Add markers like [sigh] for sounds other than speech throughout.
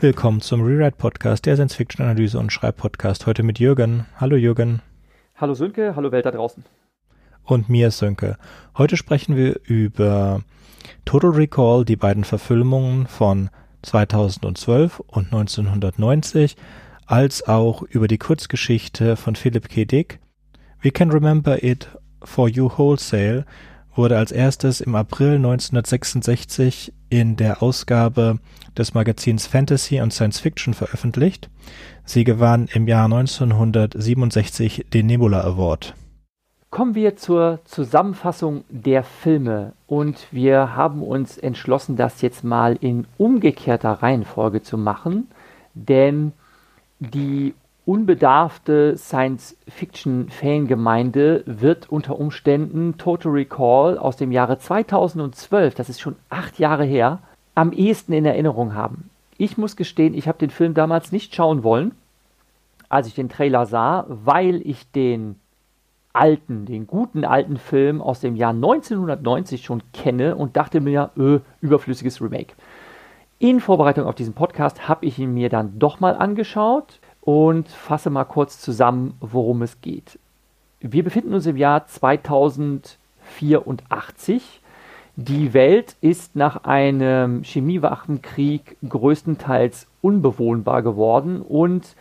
Willkommen zum Rewrite Podcast, der Science-Fiction-Analyse und Schreibpodcast. Heute mit Jürgen. Hallo Jürgen. Hallo Sönke, hallo Welt da draußen. Und mir ist Sönke. Heute sprechen wir über Total Recall, die beiden Verfilmungen von 2012 und 1990, als auch über die Kurzgeschichte von Philip K. Dick. We Can Remember It for You Wholesale wurde als erstes im April 1966 in der Ausgabe des Magazins Fantasy und Science Fiction veröffentlicht. Sie gewann im Jahr 1967 den Nebula Award. Kommen wir zur Zusammenfassung der Filme und wir haben uns entschlossen, das jetzt mal in umgekehrter Reihenfolge zu machen, denn die unbedarfte Science-Fiction-Fangemeinde wird unter Umständen Total Recall aus dem Jahre 2012, das ist schon acht Jahre her, am ehesten in Erinnerung haben. Ich muss gestehen, ich habe den Film damals nicht schauen wollen, als ich den Trailer sah, weil ich den alten, den guten alten Film aus dem Jahr 1990 schon kenne und dachte mir, öh, überflüssiges Remake. In Vorbereitung auf diesen Podcast habe ich ihn mir dann doch mal angeschaut und fasse mal kurz zusammen, worum es geht. Wir befinden uns im Jahr 2084. Die Welt ist nach einem Chemiewaffenkrieg größtenteils unbewohnbar geworden und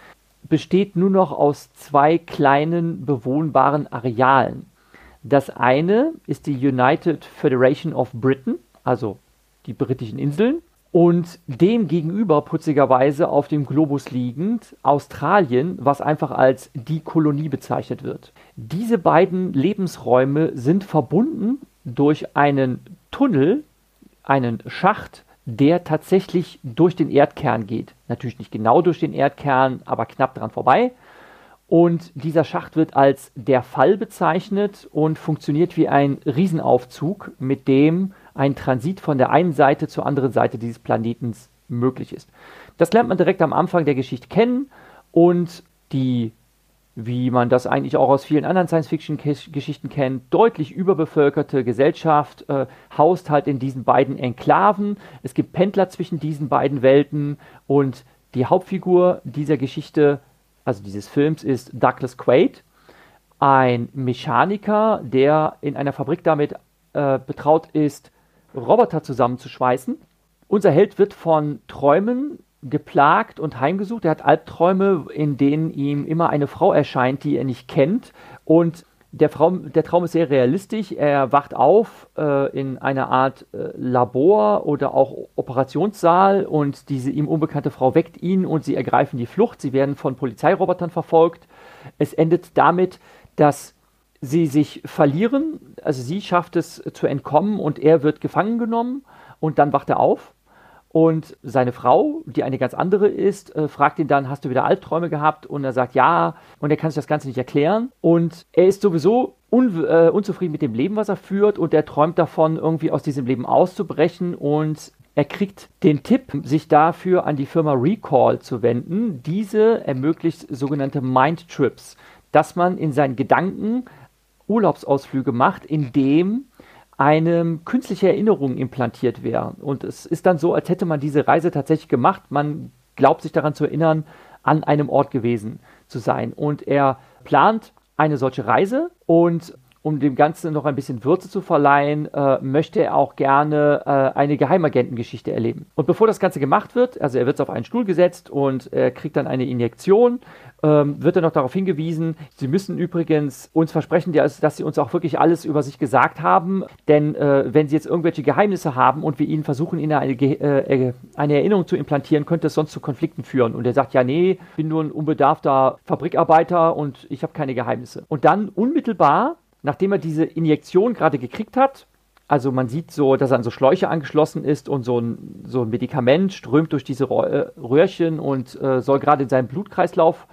besteht nur noch aus zwei kleinen bewohnbaren Arealen. Das eine ist die United Federation of Britain, also die britischen Inseln, und dem gegenüber putzigerweise auf dem Globus liegend Australien, was einfach als die Kolonie bezeichnet wird. Diese beiden Lebensräume sind verbunden durch einen Tunnel, einen Schacht, der tatsächlich durch den Erdkern geht. Natürlich nicht genau durch den Erdkern, aber knapp dran vorbei. Und dieser Schacht wird als der Fall bezeichnet und funktioniert wie ein Riesenaufzug, mit dem ein Transit von der einen Seite zur anderen Seite dieses Planetens möglich ist. Das lernt man direkt am Anfang der Geschichte kennen und die, wie man das eigentlich auch aus vielen anderen Science-Fiction-Geschichten kennt, deutlich überbevölkerte Gesellschaft äh, haust halt in diesen beiden Enklaven. Es gibt Pendler zwischen diesen beiden Welten und die Hauptfigur dieser Geschichte, also dieses Films, ist Douglas Quaid, ein Mechaniker, der in einer Fabrik damit äh, betraut ist, Roboter zusammenzuschweißen. Unser Held wird von Träumen geplagt und heimgesucht. Er hat Albträume, in denen ihm immer eine Frau erscheint, die er nicht kennt. Und der, Traum, der Traum ist sehr realistisch. Er wacht auf äh, in einer Art äh, Labor oder auch Operationssaal und diese ihm unbekannte Frau weckt ihn und sie ergreifen die Flucht. Sie werden von Polizeirobotern verfolgt. Es endet damit, dass sie sich verlieren. Also sie schafft es zu entkommen und er wird gefangen genommen und dann wacht er auf. Und seine Frau, die eine ganz andere ist, äh, fragt ihn dann, hast du wieder Albträume gehabt? Und er sagt ja. Und er kann sich das Ganze nicht erklären. Und er ist sowieso un äh, unzufrieden mit dem Leben, was er führt. Und er träumt davon, irgendwie aus diesem Leben auszubrechen. Und er kriegt den Tipp, sich dafür an die Firma Recall zu wenden. Diese ermöglicht sogenannte Mind Trips, dass man in seinen Gedanken Urlaubsausflüge macht, in dem eine künstliche Erinnerung implantiert wäre. Und es ist dann so, als hätte man diese Reise tatsächlich gemacht. Man glaubt sich daran zu erinnern, an einem Ort gewesen zu sein. Und er plant eine solche Reise und um dem Ganzen noch ein bisschen Würze zu verleihen, äh, möchte er auch gerne äh, eine Geheimagentengeschichte erleben. Und bevor das Ganze gemacht wird, also er wird auf einen Stuhl gesetzt und er kriegt dann eine Injektion, ähm, wird er noch darauf hingewiesen, Sie müssen übrigens uns versprechen, dass Sie uns auch wirklich alles über sich gesagt haben, denn äh, wenn Sie jetzt irgendwelche Geheimnisse haben und wir Ihnen versuchen, Ihnen eine, äh, eine Erinnerung zu implantieren, könnte es sonst zu Konflikten führen. Und er sagt, ja, nee, ich bin nur ein unbedarfter Fabrikarbeiter und ich habe keine Geheimnisse. Und dann unmittelbar nachdem er diese Injektion gerade gekriegt hat, also man sieht so, dass er an so Schläuche angeschlossen ist und so ein, so ein Medikament strömt durch diese äh, Röhrchen und äh, soll gerade in seinen Blutkreislauf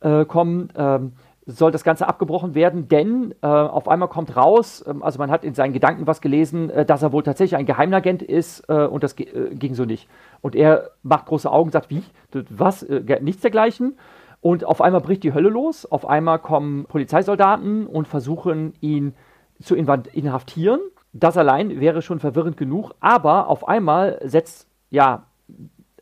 äh, kommen, ähm, soll das Ganze abgebrochen werden, denn äh, auf einmal kommt raus, ähm, also man hat in seinen Gedanken was gelesen, äh, dass er wohl tatsächlich ein Geheimagent ist äh, und das ging so nicht. Und er macht große Augen, sagt, wie, was, nichts dergleichen. Und auf einmal bricht die Hölle los. Auf einmal kommen Polizeisoldaten und versuchen ihn zu inhaftieren. Das allein wäre schon verwirrend genug. Aber auf einmal setzt ja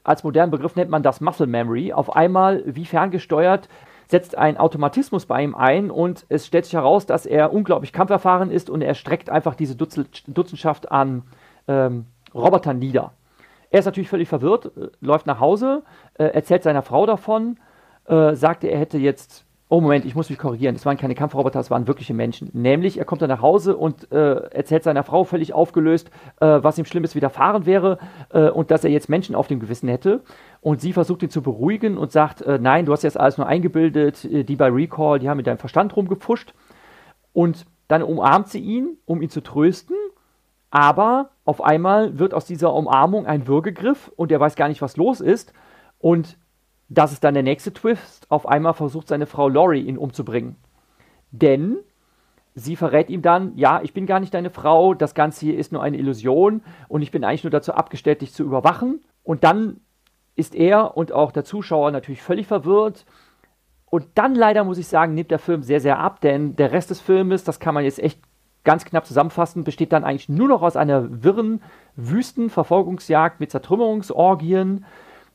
als modernen Begriff nennt man das Muscle Memory. Auf einmal, wie ferngesteuert, setzt ein Automatismus bei ihm ein und es stellt sich heraus, dass er unglaublich kampferfahren ist und er streckt einfach diese Dutzenschaft an ähm, Robotern nieder. Er ist natürlich völlig verwirrt, äh, läuft nach Hause, äh, erzählt seiner Frau davon, äh, sagte, er hätte jetzt Oh Moment, ich muss mich korrigieren. Es waren keine Kampfroboter, es waren wirkliche Menschen. Nämlich, er kommt dann nach Hause und äh, erzählt seiner Frau völlig aufgelöst, äh, was ihm Schlimmes widerfahren wäre äh, und dass er jetzt Menschen auf dem Gewissen hätte. Und sie versucht ihn zu beruhigen und sagt, äh, nein, du hast jetzt alles nur eingebildet, äh, die bei Recall, die haben mit deinem Verstand rumgepfuscht. Und dann umarmt sie ihn, um ihn zu trösten. Aber auf einmal wird aus dieser Umarmung ein Würgegriff und er weiß gar nicht, was los ist. Und das ist dann der nächste Twist. Auf einmal versucht seine Frau Lori ihn umzubringen. Denn sie verrät ihm dann, ja, ich bin gar nicht deine Frau, das Ganze hier ist nur eine Illusion und ich bin eigentlich nur dazu abgestellt, dich zu überwachen. Und dann ist er und auch der Zuschauer natürlich völlig verwirrt. Und dann leider muss ich sagen, nimmt der Film sehr, sehr ab, denn der Rest des Filmes, das kann man jetzt echt ganz knapp zusammenfassen, besteht dann eigentlich nur noch aus einer wirren Wüstenverfolgungsjagd mit Zertrümmerungsorgien,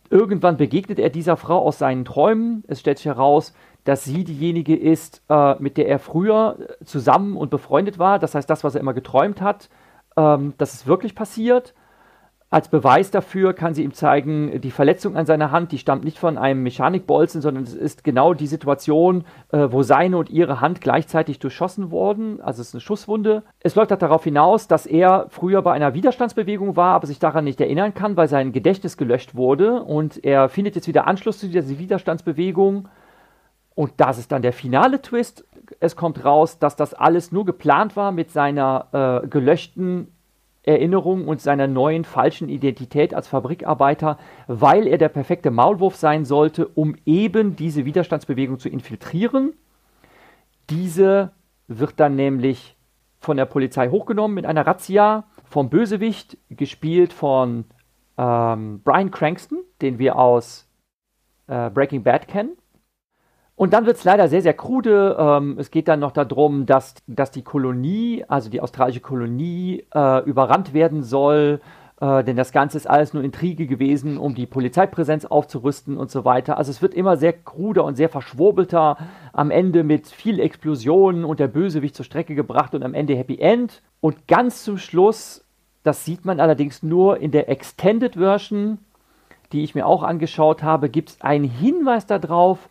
Irgendwann begegnet er dieser Frau aus seinen Träumen. Es stellt sich heraus, dass sie diejenige ist, äh, mit der er früher zusammen und befreundet war. Das heißt, das, was er immer geträumt hat, ähm, das ist wirklich passiert. Als Beweis dafür kann sie ihm zeigen, die Verletzung an seiner Hand, die stammt nicht von einem Mechanikbolzen, sondern es ist genau die Situation, äh, wo seine und ihre Hand gleichzeitig durchschossen wurden. Also es ist eine Schusswunde. Es läuft halt darauf hinaus, dass er früher bei einer Widerstandsbewegung war, aber sich daran nicht erinnern kann, weil sein Gedächtnis gelöscht wurde. Und er findet jetzt wieder Anschluss zu dieser Widerstandsbewegung. Und das ist dann der finale Twist. Es kommt raus, dass das alles nur geplant war mit seiner äh, gelöschten Erinnerung und seiner neuen falschen Identität als Fabrikarbeiter, weil er der perfekte Maulwurf sein sollte, um eben diese Widerstandsbewegung zu infiltrieren. Diese wird dann nämlich von der Polizei hochgenommen mit einer Razzia vom Bösewicht, gespielt von ähm, Brian Cranston, den wir aus äh, Breaking Bad kennen. Und dann wird es leider sehr, sehr krude. Ähm, es geht dann noch darum, dass, dass die Kolonie, also die australische Kolonie, äh, überrannt werden soll. Äh, denn das Ganze ist alles nur Intrige gewesen, um die Polizeipräsenz aufzurüsten und so weiter. Also es wird immer sehr kruder und sehr verschwurbelter. Am Ende mit viel Explosionen und der Bösewicht zur Strecke gebracht und am Ende Happy End. Und ganz zum Schluss, das sieht man allerdings nur in der Extended Version, die ich mir auch angeschaut habe, gibt es einen Hinweis darauf,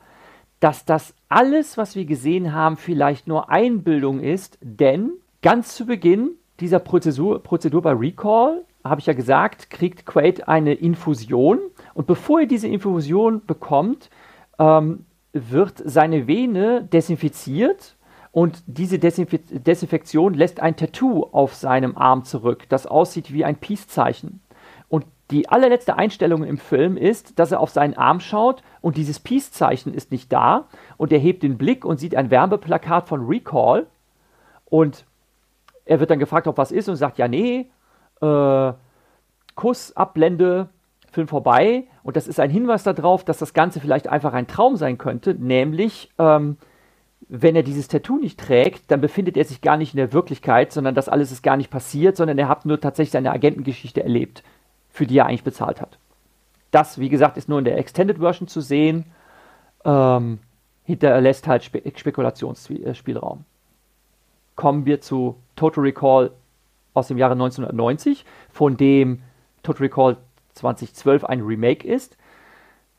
dass das alles, was wir gesehen haben, vielleicht nur Einbildung ist, denn ganz zu Beginn dieser Prozedur, Prozedur bei Recall, habe ich ja gesagt, kriegt Quaid eine Infusion und bevor er diese Infusion bekommt, ähm, wird seine Vene desinfiziert und diese Desinf Desinfektion lässt ein Tattoo auf seinem Arm zurück, das aussieht wie ein Peace-Zeichen. Die allerletzte Einstellung im Film ist, dass er auf seinen Arm schaut und dieses Peace-Zeichen ist nicht da und er hebt den Blick und sieht ein Werbeplakat von Recall und er wird dann gefragt, ob was ist und sagt, ja, nee, äh, Kuss, Abblende, Film vorbei. Und das ist ein Hinweis darauf, dass das Ganze vielleicht einfach ein Traum sein könnte, nämlich ähm, wenn er dieses Tattoo nicht trägt, dann befindet er sich gar nicht in der Wirklichkeit, sondern das alles ist gar nicht passiert, sondern er hat nur tatsächlich seine Agentengeschichte erlebt für die er eigentlich bezahlt hat. Das, wie gesagt, ist nur in der Extended Version zu sehen. Ähm, hinterlässt halt Spe Spekulationsspielraum. Kommen wir zu Total Recall aus dem Jahre 1990, von dem Total Recall 2012 ein Remake ist.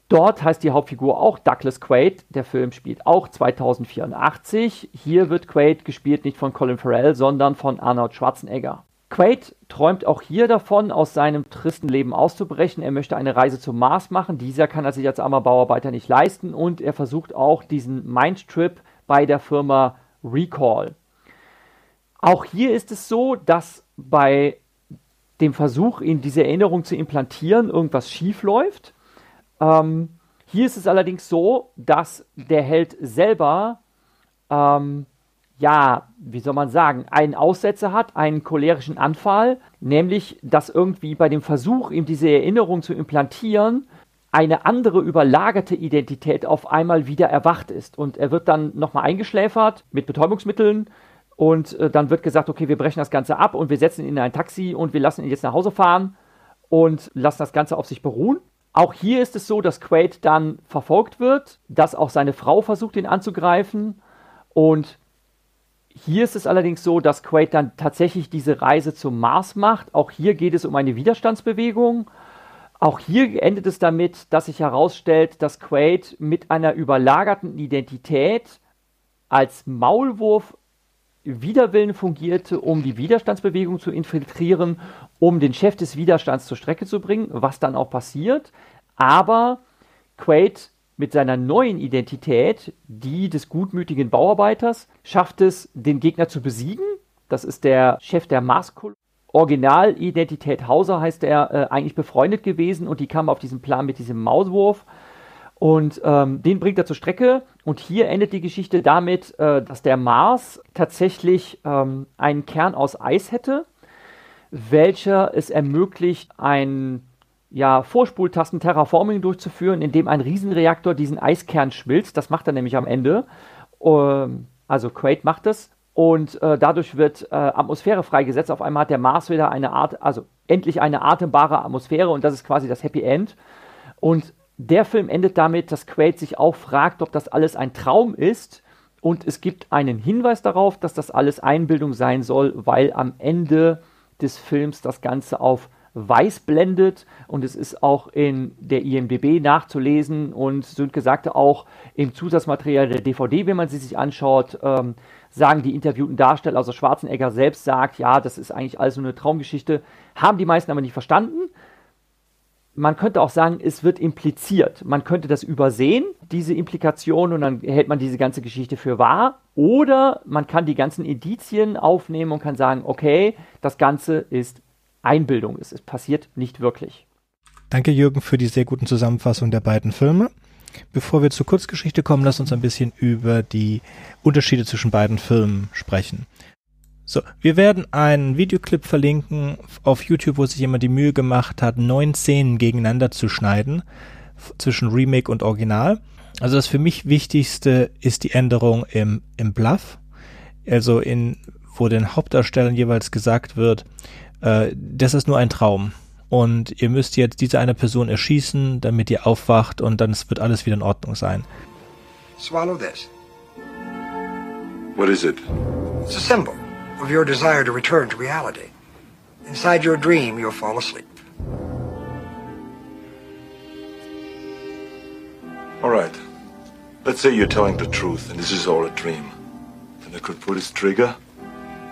Dort heißt die Hauptfigur auch Douglas Quaid. Der Film spielt auch 2084. Hier wird Quaid gespielt nicht von Colin Farrell, sondern von Arnold Schwarzenegger. Quaid träumt auch hier davon, aus seinem tristen Leben auszubrechen. Er möchte eine Reise zum Mars machen. Dieser kann er sich als armer Bauarbeiter nicht leisten und er versucht auch diesen Mindtrip bei der Firma Recall. Auch hier ist es so, dass bei dem Versuch, ihn diese Erinnerung zu implantieren, irgendwas schief läuft. Ähm, hier ist es allerdings so, dass der Held selber ähm, ja, wie soll man sagen, einen Aussetzer hat, einen cholerischen Anfall, nämlich dass irgendwie bei dem Versuch, ihm diese Erinnerung zu implantieren, eine andere überlagerte Identität auf einmal wieder erwacht ist. Und er wird dann nochmal eingeschläfert mit Betäubungsmitteln und äh, dann wird gesagt, okay, wir brechen das Ganze ab und wir setzen ihn in ein Taxi und wir lassen ihn jetzt nach Hause fahren und lassen das Ganze auf sich beruhen. Auch hier ist es so, dass Quaid dann verfolgt wird, dass auch seine Frau versucht, ihn anzugreifen. Und hier ist es allerdings so, dass Quaid dann tatsächlich diese Reise zum Mars macht. Auch hier geht es um eine Widerstandsbewegung. Auch hier endet es damit, dass sich herausstellt, dass Quaid mit einer überlagerten Identität als Maulwurf Widerwillen fungierte, um die Widerstandsbewegung zu infiltrieren, um den Chef des Widerstands zur Strecke zu bringen, was dann auch passiert. Aber Quaid mit seiner neuen Identität, die des gutmütigen Bauarbeiters, schafft es, den Gegner zu besiegen. Das ist der Chef der Marskolonie. Originalidentität Hauser heißt er, äh, eigentlich befreundet gewesen und die kam auf diesen Plan mit diesem Mauswurf. Und ähm, den bringt er zur Strecke. Und hier endet die Geschichte damit, äh, dass der Mars tatsächlich ähm, einen Kern aus Eis hätte, welcher es ermöglicht, ein ja, Vorspultasten Terraforming durchzuführen, indem ein Riesenreaktor diesen Eiskern schmilzt. Das macht er nämlich am Ende. Ähm, also Quaid macht das. Und äh, dadurch wird äh, Atmosphäre freigesetzt. Auf einmal hat der Mars wieder eine Art, also endlich eine atembare Atmosphäre und das ist quasi das Happy End. Und der Film endet damit, dass Quaid sich auch fragt, ob das alles ein Traum ist. Und es gibt einen Hinweis darauf, dass das alles Einbildung sein soll, weil am Ende des Films das Ganze auf weiß blendet und es ist auch in der IMDB nachzulesen und Sönke sagte auch im Zusatzmaterial der DVD, wenn man sie sich anschaut, ähm, sagen die interviewten Darsteller, also Schwarzenegger selbst sagt, ja, das ist eigentlich alles nur eine Traumgeschichte, haben die meisten aber nicht verstanden man könnte auch sagen, es wird impliziert. Man könnte das übersehen, diese Implikation, und dann hält man diese ganze Geschichte für wahr. Oder man kann die ganzen Indizien aufnehmen und kann sagen, okay, das Ganze ist Einbildung. Es, es passiert nicht wirklich. Danke, Jürgen, für die sehr guten Zusammenfassungen der beiden Filme. Bevor wir zur Kurzgeschichte kommen, lass uns ein bisschen über die Unterschiede zwischen beiden Filmen sprechen. So, wir werden einen Videoclip verlinken auf YouTube, wo sich jemand die Mühe gemacht hat, neun Szenen gegeneinander zu schneiden zwischen Remake und Original. Also das für mich Wichtigste ist die Änderung im, im Bluff, also in, wo den Hauptdarstellern jeweils gesagt wird, äh, das ist nur ein Traum und ihr müsst jetzt diese eine Person erschießen, damit ihr aufwacht und dann wird alles wieder in Ordnung sein. Swallow this. What is it? It's a symbol. of your desire to return to reality. Inside your dream, you'll fall asleep. All right. Let's say you're telling the truth and this is all a dream. Then I could pull this trigger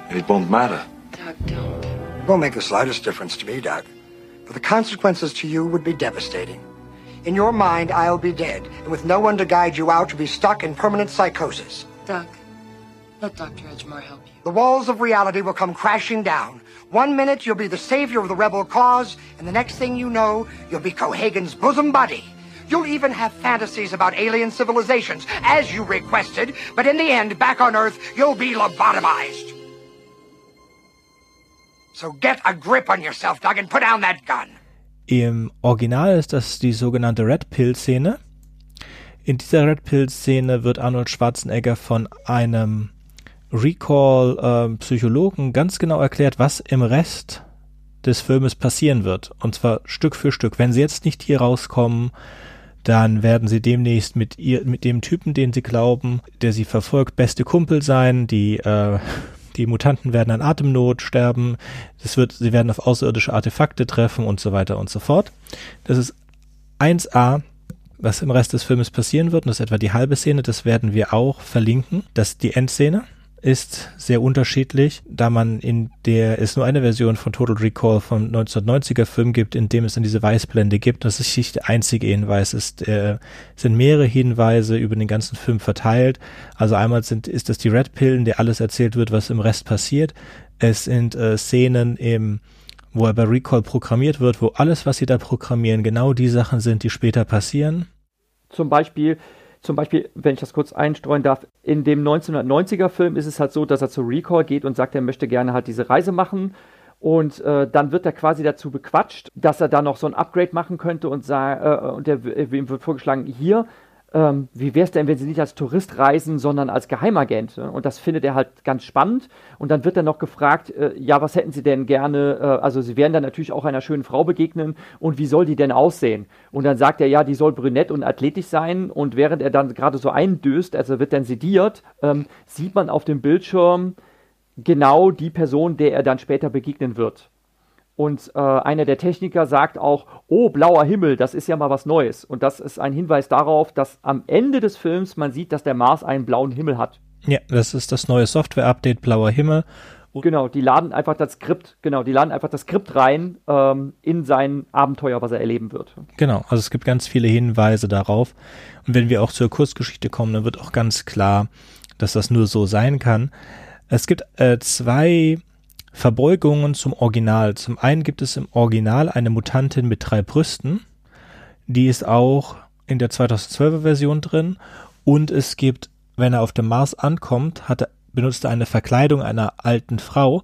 and it won't matter. Doug, don't. It won't make the slightest difference to me, Doug. But the consequences to you would be devastating. In your mind, I'll be dead, and with no one to guide you out, you'll be stuck in permanent psychosis. Doug, let Dr. Edgemore help you. The walls of reality will come crashing down. One minute you'll be the savior of the rebel cause, and the next thing you know, you'll be Cohagen's bosom buddy. You'll even have fantasies about alien civilizations, as you requested, but in the end, back on Earth, you'll be lobotomized. So get a grip on yourself, Doug, and put down that gun. Im Original ist das die sogenannte Red Pill-Szene. In dieser Red Pill-Szene wird Arnold Schwarzenegger von einem Recall-Psychologen äh, ganz genau erklärt, was im Rest des Filmes passieren wird. Und zwar Stück für Stück. Wenn sie jetzt nicht hier rauskommen, dann werden sie demnächst mit ihr, mit dem Typen, den sie glauben, der sie verfolgt, beste Kumpel sein. Die, äh, die Mutanten werden an Atemnot sterben. Das wird, sie werden auf außerirdische Artefakte treffen und so weiter und so fort. Das ist 1a was im Rest des Filmes passieren wird, und das ist etwa die halbe Szene, das werden wir auch verlinken. Das ist die Endszene ist sehr unterschiedlich, da man in der es nur eine Version von Total Recall vom 1990er Film gibt, in dem es dann diese Weißblende gibt. Das ist nicht der einzige Hinweis. Es äh, sind mehrere Hinweise über den ganzen Film verteilt. Also einmal sind, ist das die Red Pill, in der alles erzählt wird, was im Rest passiert. Es sind äh, Szenen im wo er bei Recall programmiert wird, wo alles, was sie da programmieren, genau die Sachen sind, die später passieren. Zum Beispiel zum Beispiel, wenn ich das kurz einstreuen darf, in dem 1990er Film ist es halt so, dass er zu Recall geht und sagt, er möchte gerne halt diese Reise machen. Und äh, dann wird er quasi dazu bequatscht, dass er da noch so ein Upgrade machen könnte und, sah, äh, und der, ihm wird vorgeschlagen, hier, ähm, wie wäre es denn, wenn sie nicht als Tourist reisen, sondern als Geheimagent? Und das findet er halt ganz spannend. Und dann wird er noch gefragt, äh, ja, was hätten sie denn gerne? Äh, also sie werden dann natürlich auch einer schönen Frau begegnen. Und wie soll die denn aussehen? Und dann sagt er, ja, die soll brünett und athletisch sein. Und während er dann gerade so eindöst, also wird dann sediert, ähm, sieht man auf dem Bildschirm genau die Person, der er dann später begegnen wird. Und äh, einer der Techniker sagt auch, oh, blauer Himmel, das ist ja mal was Neues. Und das ist ein Hinweis darauf, dass am Ende des Films man sieht, dass der Mars einen blauen Himmel hat. Ja, das ist das neue Software-Update, blauer Himmel. Und genau, die laden einfach das Skript, genau, die laden einfach das Skript rein ähm, in sein Abenteuer, was er erleben wird. Genau, also es gibt ganz viele Hinweise darauf. Und wenn wir auch zur Kurzgeschichte kommen, dann wird auch ganz klar, dass das nur so sein kann. Es gibt äh, zwei Verbeugungen zum Original. Zum einen gibt es im Original eine Mutantin mit drei Brüsten. Die ist auch in der 2012er Version drin. Und es gibt, wenn er auf dem Mars ankommt, hat er, benutzt er eine Verkleidung einer alten Frau,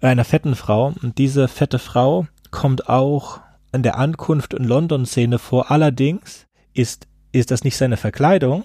äh, einer fetten Frau. Und diese fette Frau kommt auch in der Ankunft in London-Szene vor. Allerdings ist, ist das nicht seine Verkleidung,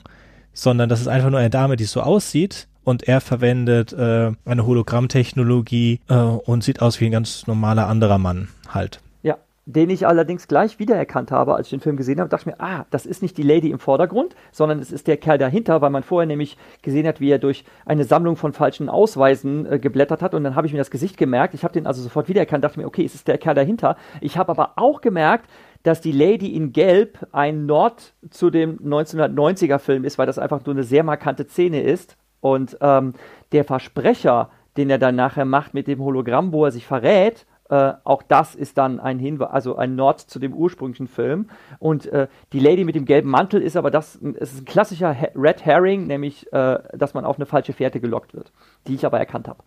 sondern das ist einfach nur eine Dame, die so aussieht und er verwendet äh, eine Hologrammtechnologie äh, und sieht aus wie ein ganz normaler anderer Mann halt. Ja, den ich allerdings gleich wiedererkannt habe, als ich den Film gesehen habe, dachte ich mir, ah, das ist nicht die Lady im Vordergrund, sondern es ist der Kerl dahinter, weil man vorher nämlich gesehen hat, wie er durch eine Sammlung von falschen Ausweisen äh, geblättert hat und dann habe ich mir das Gesicht gemerkt. Ich habe den also sofort wiedererkannt, dachte mir, okay, es ist der Kerl dahinter. Ich habe aber auch gemerkt, dass die Lady in Gelb ein Nord zu dem 1990er Film ist, weil das einfach nur eine sehr markante Szene ist. Und ähm, der Versprecher, den er dann nachher macht mit dem Hologramm, wo er sich verrät, äh, auch das ist dann ein Hinweis, also ein Nord zu dem ursprünglichen Film. Und äh, die Lady mit dem gelben Mantel ist aber das, es ist ein klassischer Red Herring, nämlich, äh, dass man auf eine falsche Fährte gelockt wird, die ich aber erkannt habe.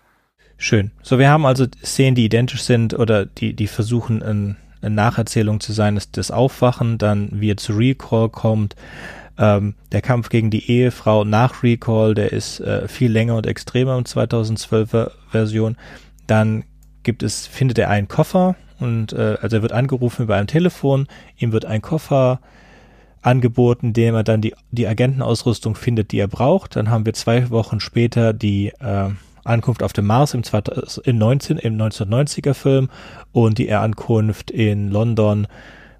Schön. So, wir haben also Szenen, die identisch sind oder die, die versuchen, ein, eine Nacherzählung zu sein, ist das Aufwachen, dann wie er zu Recall kommt, ähm, der Kampf gegen die Ehefrau nach Recall, der ist äh, viel länger und extremer im 2012er Version. Dann gibt es, findet er einen Koffer und äh, also er wird angerufen über ein Telefon, ihm wird ein Koffer angeboten, dem er dann die, die Agentenausrüstung findet, die er braucht. Dann haben wir zwei Wochen später die äh, Ankunft auf dem Mars im, im, 19, im 1990er Film und die Ankunft in London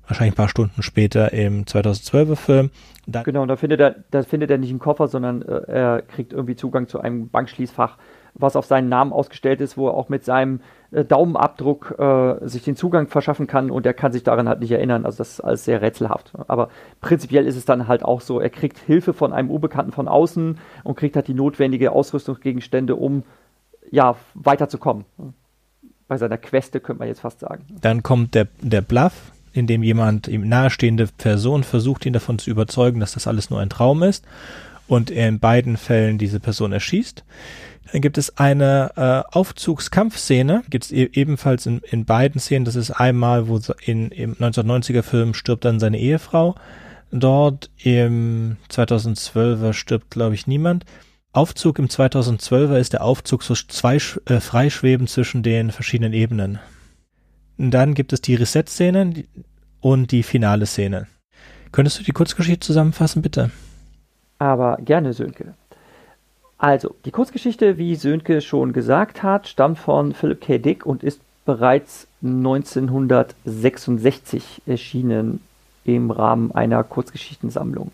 wahrscheinlich ein paar Stunden später im 2012er Film. Dann genau, da findet er, da findet er nicht einen Koffer, sondern äh, er kriegt irgendwie Zugang zu einem Bankschließfach, was auf seinen Namen ausgestellt ist, wo er auch mit seinem äh, Daumenabdruck äh, sich den Zugang verschaffen kann und er kann sich daran halt nicht erinnern. Also das ist alles sehr rätselhaft. Aber prinzipiell ist es dann halt auch so, er kriegt Hilfe von einem Unbekannten von außen und kriegt halt die notwendige Ausrüstungsgegenstände, um ja weiterzukommen. Bei seiner Queste könnte man jetzt fast sagen. Dann kommt der, der Bluff, in dem jemand, ihm nahestehende Person versucht, ihn davon zu überzeugen, dass das alles nur ein Traum ist und er in beiden Fällen diese Person erschießt. Dann gibt es eine äh, Aufzugskampfszene, gibt es e ebenfalls in, in beiden Szenen. Das ist einmal, wo in, im 1990er Film stirbt dann seine Ehefrau. Dort im 2012er stirbt, glaube ich, niemand. Aufzug im 2012er ist der Aufzug so zwei äh, Freischweben zwischen den verschiedenen Ebenen. Und dann gibt es die Reset-Szene und die finale Szene. Könntest du die Kurzgeschichte zusammenfassen, bitte? Aber gerne, Sönke. Also, die Kurzgeschichte, wie Sönke schon gesagt hat, stammt von Philip K. Dick und ist bereits 1966 erschienen im Rahmen einer Kurzgeschichtensammlung.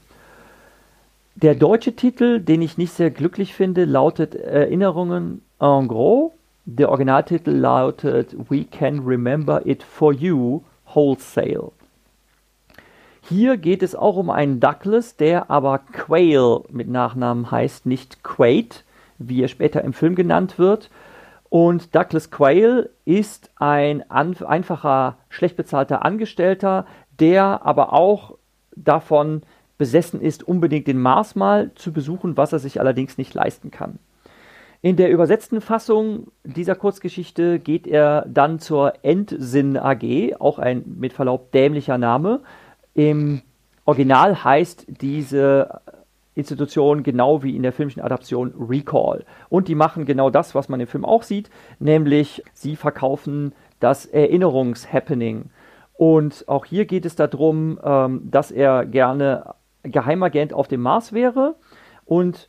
Der deutsche Titel, den ich nicht sehr glücklich finde, lautet Erinnerungen en gros der Originaltitel lautet We Can Remember It For You Wholesale. Hier geht es auch um einen Douglas, der aber Quail mit Nachnamen heißt, nicht Quaid, wie er später im Film genannt wird. Und Douglas Quail ist ein einfacher, schlecht bezahlter Angestellter, der aber auch davon besessen ist, unbedingt den Mars mal zu besuchen, was er sich allerdings nicht leisten kann. In der übersetzten Fassung dieser Kurzgeschichte geht er dann zur Endsinn AG, auch ein mit Verlaub dämlicher Name. Im Original heißt diese Institution genau wie in der filmischen Adaption Recall. Und die machen genau das, was man im Film auch sieht, nämlich sie verkaufen das Erinnerungshappening. Und auch hier geht es darum, ähm, dass er gerne Geheimagent auf dem Mars wäre. Und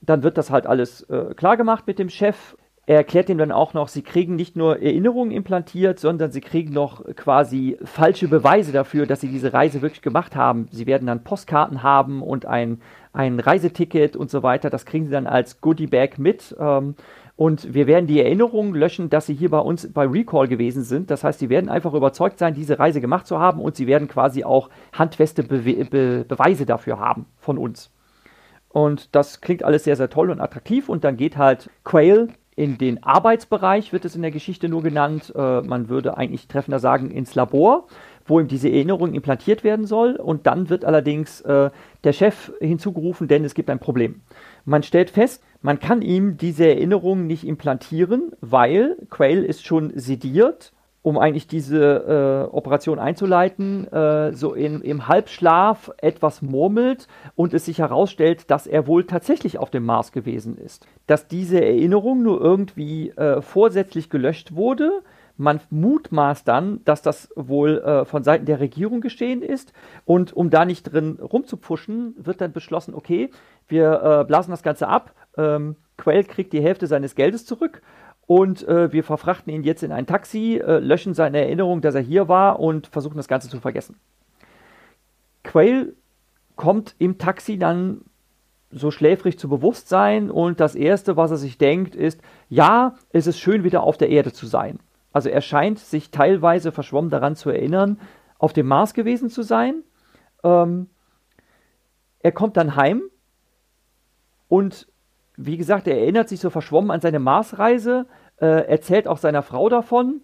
dann wird das halt alles äh, klar gemacht mit dem Chef. Er erklärt ihm dann auch noch, sie kriegen nicht nur Erinnerungen implantiert, sondern sie kriegen noch quasi falsche Beweise dafür, dass sie diese Reise wirklich gemacht haben. Sie werden dann Postkarten haben und ein, ein Reiseticket und so weiter. Das kriegen sie dann als Goodie Bag mit. Ähm, und wir werden die Erinnerungen löschen, dass sie hier bei uns bei Recall gewesen sind. Das heißt, sie werden einfach überzeugt sein, diese Reise gemacht zu haben und sie werden quasi auch handfeste Be Be Beweise dafür haben von uns. Und das klingt alles sehr, sehr toll und attraktiv. Und dann geht halt Quail in den Arbeitsbereich, wird es in der Geschichte nur genannt. Äh, man würde eigentlich treffender sagen, ins Labor, wo ihm diese Erinnerung implantiert werden soll. Und dann wird allerdings äh, der Chef hinzugerufen, denn es gibt ein Problem. Man stellt fest, man kann ihm diese Erinnerung nicht implantieren, weil Quail ist schon sediert, um eigentlich diese äh, Operation einzuleiten, äh, so in, im Halbschlaf etwas murmelt und es sich herausstellt, dass er wohl tatsächlich auf dem Mars gewesen ist. Dass diese Erinnerung nur irgendwie äh, vorsätzlich gelöscht wurde, man mutmaßt dann, dass das wohl äh, von Seiten der Regierung geschehen ist. Und um da nicht drin rumzupfuschen, wird dann beschlossen, okay, wir äh, blasen das Ganze ab. Ähm, Quell kriegt die Hälfte seines Geldes zurück und äh, wir verfrachten ihn jetzt in ein Taxi, äh, löschen seine Erinnerung, dass er hier war und versuchen das Ganze zu vergessen. Quail kommt im Taxi dann so schläfrig zu Bewusstsein und das Erste, was er sich denkt, ist, ja, es ist schön wieder auf der Erde zu sein. Also er scheint sich teilweise verschwommen daran zu erinnern, auf dem Mars gewesen zu sein. Ähm, er kommt dann heim und wie gesagt, er erinnert sich so verschwommen an seine Marsreise, äh, erzählt auch seiner Frau davon.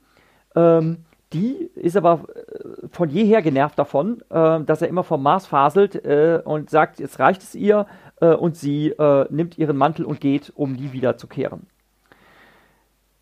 Ähm, die ist aber äh, von jeher genervt davon, äh, dass er immer vom Mars faselt äh, und sagt, jetzt reicht es ihr äh, und sie äh, nimmt ihren Mantel und geht, um nie wiederzukehren.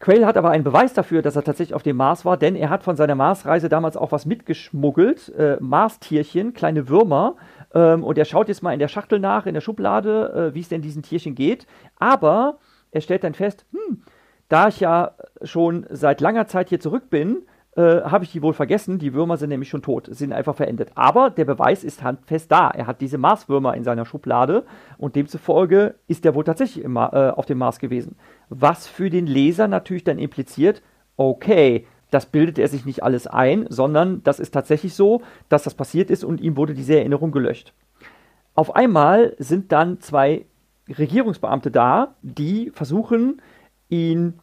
Quayle hat aber einen Beweis dafür, dass er tatsächlich auf dem Mars war, denn er hat von seiner Marsreise damals auch was mitgeschmuggelt, äh, Marstierchen, kleine Würmer, ähm, und er schaut jetzt mal in der Schachtel nach, in der Schublade, äh, wie es denn diesen Tierchen geht. Aber er stellt dann fest, hm, da ich ja schon seit langer Zeit hier zurück bin, äh, habe ich die wohl vergessen. Die Würmer sind nämlich schon tot, sind einfach verendet. Aber der Beweis ist handfest da. Er hat diese Marswürmer in seiner Schublade und demzufolge ist er wohl tatsächlich äh, auf dem Mars gewesen. Was für den Leser natürlich dann impliziert, okay, das bildet er sich nicht alles ein, sondern das ist tatsächlich so, dass das passiert ist und ihm wurde diese Erinnerung gelöscht. Auf einmal sind dann zwei Regierungsbeamte da, die versuchen, ihn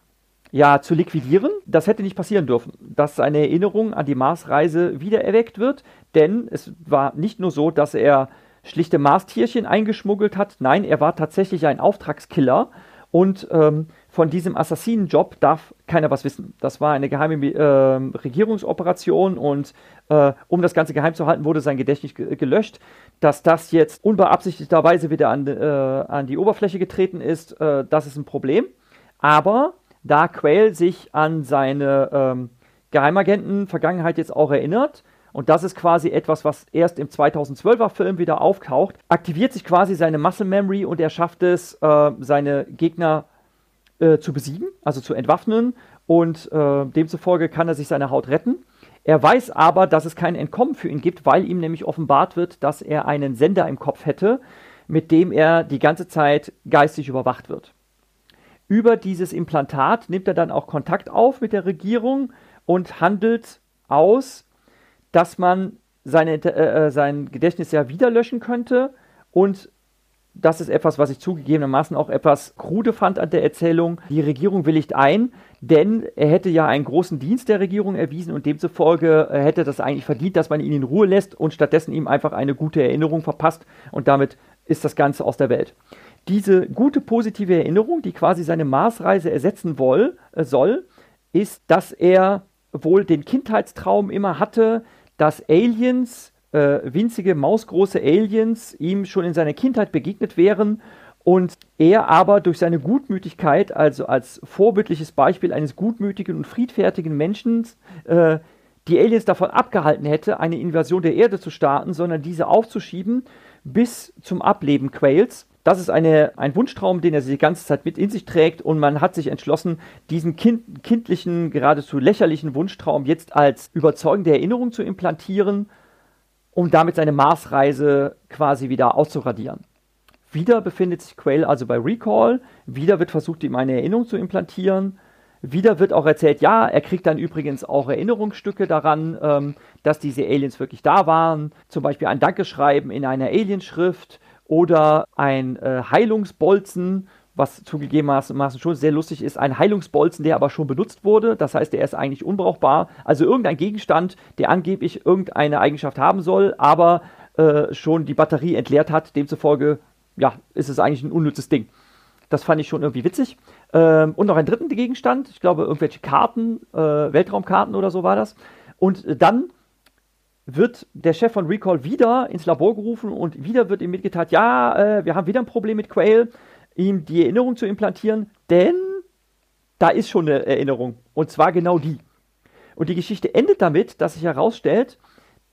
ja, zu liquidieren. Das hätte nicht passieren dürfen, dass seine Erinnerung an die Marsreise wiedererweckt wird, denn es war nicht nur so, dass er schlichte Marstierchen eingeschmuggelt hat, nein, er war tatsächlich ein Auftragskiller und ähm, von diesem Assassinenjob darf keiner was wissen. Das war eine geheime äh, Regierungsoperation und äh, um das Ganze geheim zu halten, wurde sein Gedächtnis ge gelöscht. Dass das jetzt unbeabsichtigterweise wieder an, äh, an die Oberfläche getreten ist, äh, das ist ein Problem. Aber da Quail sich an seine ähm, Geheimagenten-Vergangenheit jetzt auch erinnert, und das ist quasi etwas, was erst im 2012er Film wieder auftaucht, aktiviert sich quasi seine Muscle Memory und er schafft es, äh, seine Gegner äh, zu besiegen, also zu entwaffnen und äh, demzufolge kann er sich seine Haut retten. Er weiß aber, dass es kein Entkommen für ihn gibt, weil ihm nämlich offenbart wird, dass er einen Sender im Kopf hätte, mit dem er die ganze Zeit geistig überwacht wird. Über dieses Implantat nimmt er dann auch Kontakt auf mit der Regierung und handelt aus, dass man seine, äh, äh, sein Gedächtnis ja wieder löschen könnte. Und das ist etwas, was ich zugegebenermaßen auch etwas krude fand an der Erzählung. Die Regierung willigt ein, denn er hätte ja einen großen Dienst der Regierung erwiesen und demzufolge äh, hätte das eigentlich verdient, dass man ihn in Ruhe lässt und stattdessen ihm einfach eine gute Erinnerung verpasst und damit ist das Ganze aus der Welt diese gute positive Erinnerung, die quasi seine Marsreise ersetzen woll, äh, soll, ist, dass er wohl den Kindheitstraum immer hatte, dass Aliens, äh, winzige, mausgroße Aliens, ihm schon in seiner Kindheit begegnet wären und er aber durch seine Gutmütigkeit, also als vorbildliches Beispiel eines gutmütigen und friedfertigen Menschen, äh, die Aliens davon abgehalten hätte, eine Invasion der Erde zu starten, sondern diese aufzuschieben bis zum Ableben Quails. Das ist eine, ein Wunschtraum, den er sich die ganze Zeit mit in sich trägt und man hat sich entschlossen, diesen kind, kindlichen, geradezu lächerlichen Wunschtraum jetzt als überzeugende Erinnerung zu implantieren um damit seine Marsreise quasi wieder auszuradieren. Wieder befindet sich Quail also bei Recall, wieder wird versucht, ihm eine Erinnerung zu implantieren. Wieder wird auch erzählt, ja, er kriegt dann übrigens auch Erinnerungsstücke daran, ähm, dass diese Aliens wirklich da waren. Zum Beispiel ein Dankeschreiben in einer Alienschrift oder ein äh, Heilungsbolzen, was zugegebenermaßen schon sehr lustig ist, ein Heilungsbolzen, der aber schon benutzt wurde. Das heißt, der ist eigentlich unbrauchbar. Also irgendein Gegenstand, der angeblich irgendeine Eigenschaft haben soll, aber äh, schon die Batterie entleert hat. Demzufolge, ja, ist es eigentlich ein unnützes Ding. Das fand ich schon irgendwie witzig. Ähm, und noch einen dritten Gegenstand, ich glaube, irgendwelche Karten, äh, Weltraumkarten oder so war das. Und dann wird der Chef von Recall wieder ins Labor gerufen und wieder wird ihm mitgeteilt, ja, äh, wir haben wieder ein Problem mit Quail, ihm die Erinnerung zu implantieren, denn da ist schon eine Erinnerung. Und zwar genau die. Und die Geschichte endet damit, dass sich herausstellt,